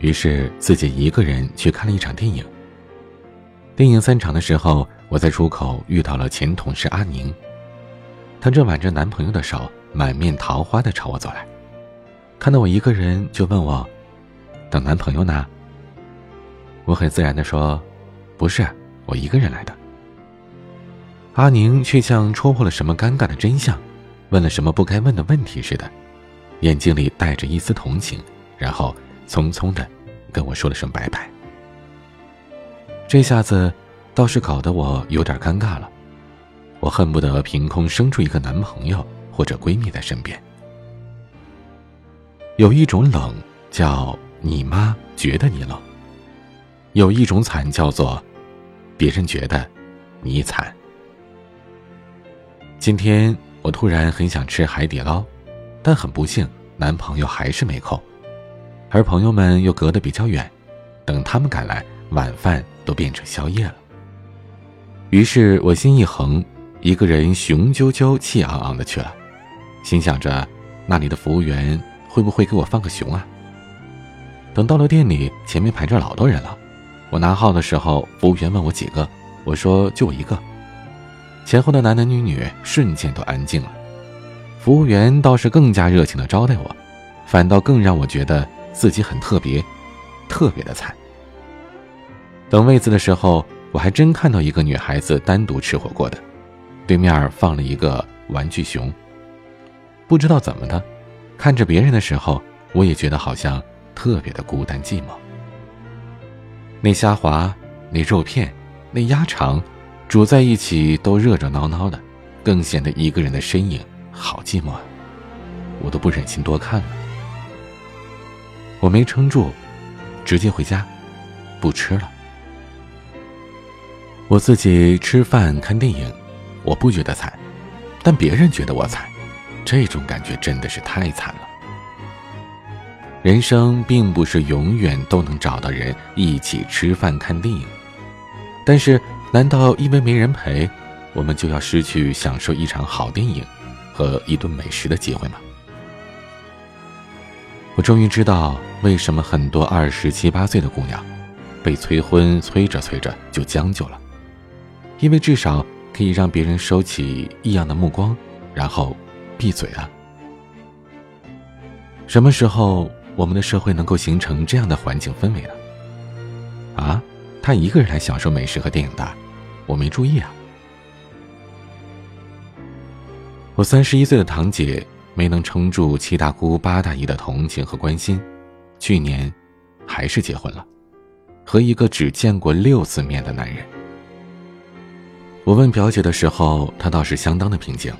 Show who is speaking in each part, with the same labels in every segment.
Speaker 1: 于是自己一个人去看了一场电影。电影散场的时候，我在出口遇到了前同事阿宁，她正挽着男朋友的手，满面桃花的朝我走来。看到我一个人，就问我：“等男朋友呢？”我很自然的说：“不是，我一个人来的。”阿宁却像戳破了什么尴尬的真相，问了什么不该问的问题似的，眼睛里带着一丝同情，然后。匆匆的跟我说了声拜拜，这下子倒是搞得我有点尴尬了。我恨不得凭空生出一个男朋友或者闺蜜在身边。有一种冷叫你妈觉得你冷，有一种惨叫做别人觉得你惨。今天我突然很想吃海底捞，但很不幸，男朋友还是没空。而朋友们又隔得比较远，等他们赶来，晚饭都变成宵夜了。于是我心一横，一个人雄赳赳、气昂昂的去了，心想着那里的服务员会不会给我放个熊啊？等到了店里，前面排着老多人了。我拿号的时候，服务员问我几个，我说就我一个。前后的男男女女瞬间都安静了，服务员倒是更加热情的招待我，反倒更让我觉得。自己很特别，特别的惨。等位子的时候，我还真看到一个女孩子单独吃火锅的，对面放了一个玩具熊。不知道怎么的，看着别人的时候，我也觉得好像特别的孤单寂寞。那虾滑，那肉片，那鸭肠，煮在一起都热热闹闹的，更显得一个人的身影好寂寞啊！我都不忍心多看了。我没撑住，直接回家，不吃了。我自己吃饭看电影，我不觉得惨，但别人觉得我惨，这种感觉真的是太惨了。人生并不是永远都能找到人一起吃饭看电影，但是难道因为没人陪，我们就要失去享受一场好电影和一顿美食的机会吗？我终于知道。为什么很多二十七八岁的姑娘，被催婚催着催着就将就了？因为至少可以让别人收起异样的目光，然后闭嘴啊！什么时候我们的社会能够形成这样的环境氛围呢？啊，他一个人来享受美食和电影的，我没注意啊！我三十一岁的堂姐没能撑住七大姑八大姨的同情和关心。去年，还是结婚了，和一个只见过六次面的男人。我问表姐的时候，她倒是相当的平静。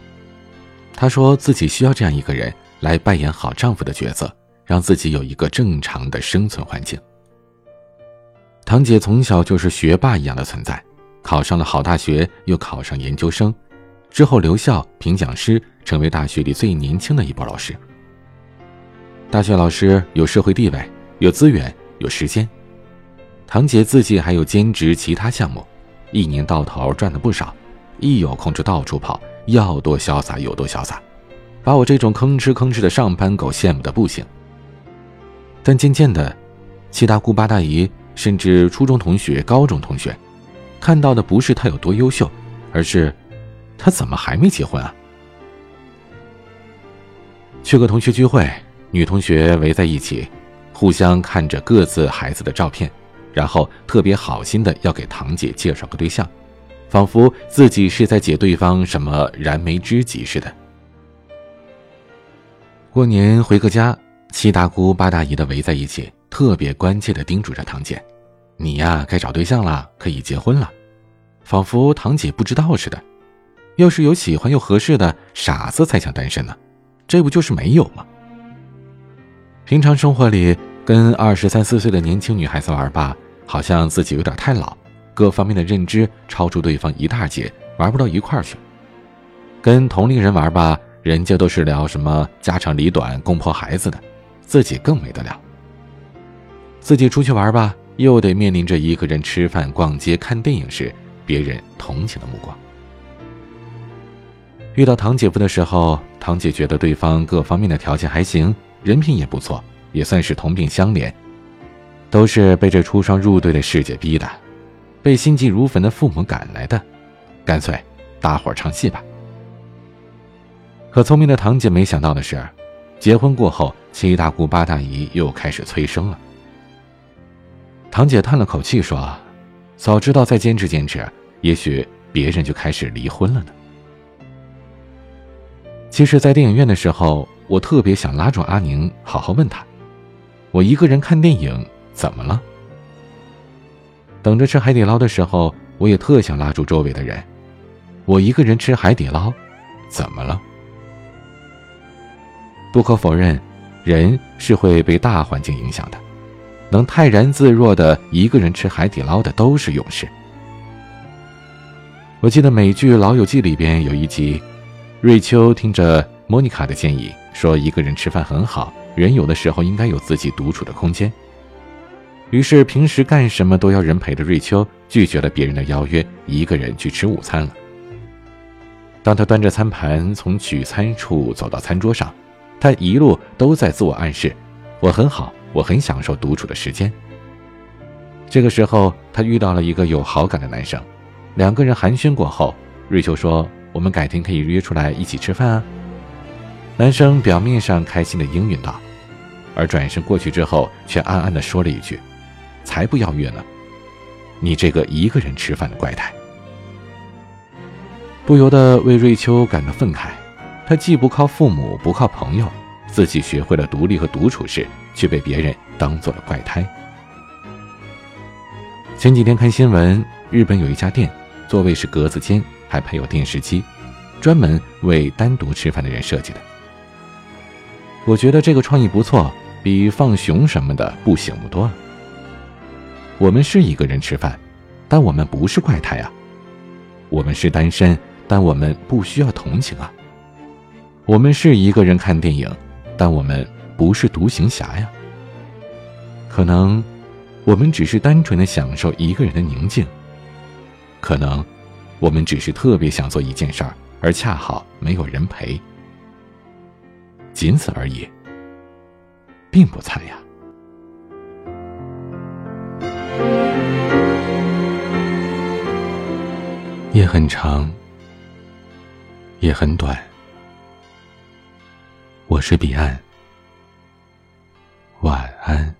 Speaker 1: 她说自己需要这样一个人来扮演好丈夫的角色，让自己有一个正常的生存环境。堂姐从小就是学霸一样的存在，考上了好大学，又考上研究生，之后留校评讲师，成为大学里最年轻的一波老师。大学老师有社会地位，有资源，有时间。堂姐自己还有兼职其他项目，一年到头赚了不少，一有空就到处跑，要多潇洒有多潇洒，把我这种吭哧吭哧的上班狗羡慕的不行。但渐渐的，七大姑八大姨，甚至初中同学、高中同学，看到的不是他有多优秀，而是他怎么还没结婚啊？去个同学聚会。女同学围在一起，互相看着各自孩子的照片，然后特别好心的要给堂姐介绍个对象，仿佛自己是在解对方什么燃眉之急似的。过年回个家，七大姑八大姨的围在一起，特别关切的叮嘱着堂姐：“你呀，该找对象了，可以结婚了。”仿佛堂姐不知道似的。要是有喜欢又合适的，傻子才想单身呢，这不就是没有吗？平常生活里，跟二十三四岁的年轻女孩子玩吧，好像自己有点太老，各方面的认知超出对方一大截，玩不到一块儿去。跟同龄人玩吧，人家都是聊什么家长里短、公婆孩子的，自己更没得聊。自己出去玩吧，又得面临着一个人吃饭、逛街、看电影时别人同情的目光。遇到堂姐夫的时候，堂姐觉得对方各方面的条件还行，人品也不错，也算是同病相怜，都是被这出双入对的世界逼的，被心急如焚的父母赶来的，干脆大伙唱戏吧。可聪明的堂姐没想到的是，结婚过后，七大姑八大姨又开始催生了。堂姐叹了口气说：“早知道再坚持坚持，也许别人就开始离婚了呢。”其实，在电影院的时候，我特别想拉住阿宁，好好问他：“我一个人看电影怎么了？”等着吃海底捞的时候，我也特想拉住周围的人：“我一个人吃海底捞，怎么了？”不可否认，人是会被大环境影响的。能泰然自若的一个人吃海底捞的都是勇士。我记得美剧《老友记》里边有一集，瑞秋听着莫妮卡的建议，说一个人吃饭很好，人有的时候应该有自己独处的空间。于是平时干什么都要人陪的瑞秋拒绝了别人的邀约，一个人去吃午餐了。当他端着餐盘从取餐处走到餐桌上，他一路都在自我暗示：“我很好。”我很享受独处的时间。这个时候，他遇到了一个有好感的男生，两个人寒暄过后，瑞秋说：“我们改天可以约出来一起吃饭啊。”男生表面上开心的应允道，而转身过去之后，却暗暗的说了一句：“才不要约呢！你这个一个人吃饭的怪胎。”不由得为瑞秋感到愤慨，他既不靠父母，不靠朋友。自己学会了独立和独处时，却被别人当做了怪胎。前几天看新闻，日本有一家店，座位是格子间，还配有电视机，专门为单独吃饭的人设计的。我觉得这个创意不错，比放熊什么的不醒目多了。我们是一个人吃饭，但我们不是怪胎啊。我们是单身，但我们不需要同情啊。我们是一个人看电影。但我们不是独行侠呀。可能，我们只是单纯的享受一个人的宁静。可能，我们只是特别想做一件事儿，而恰好没有人陪。仅此而已，并不惨呀。夜很长，也很短。我是彼岸，晚安。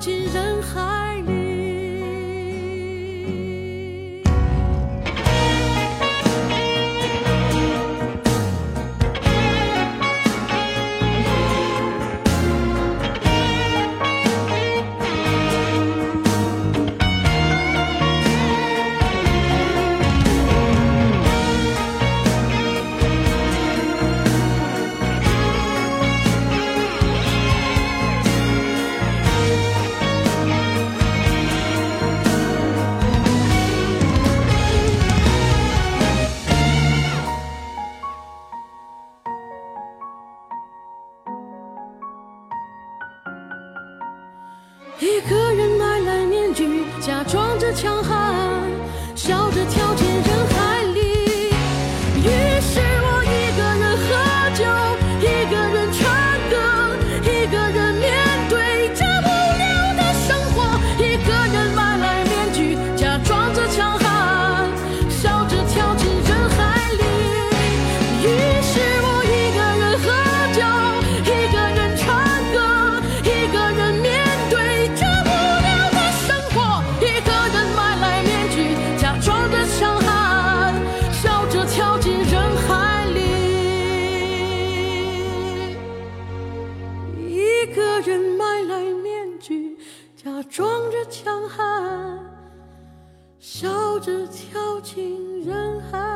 Speaker 2: 进人海。强悍笑着跳进人海。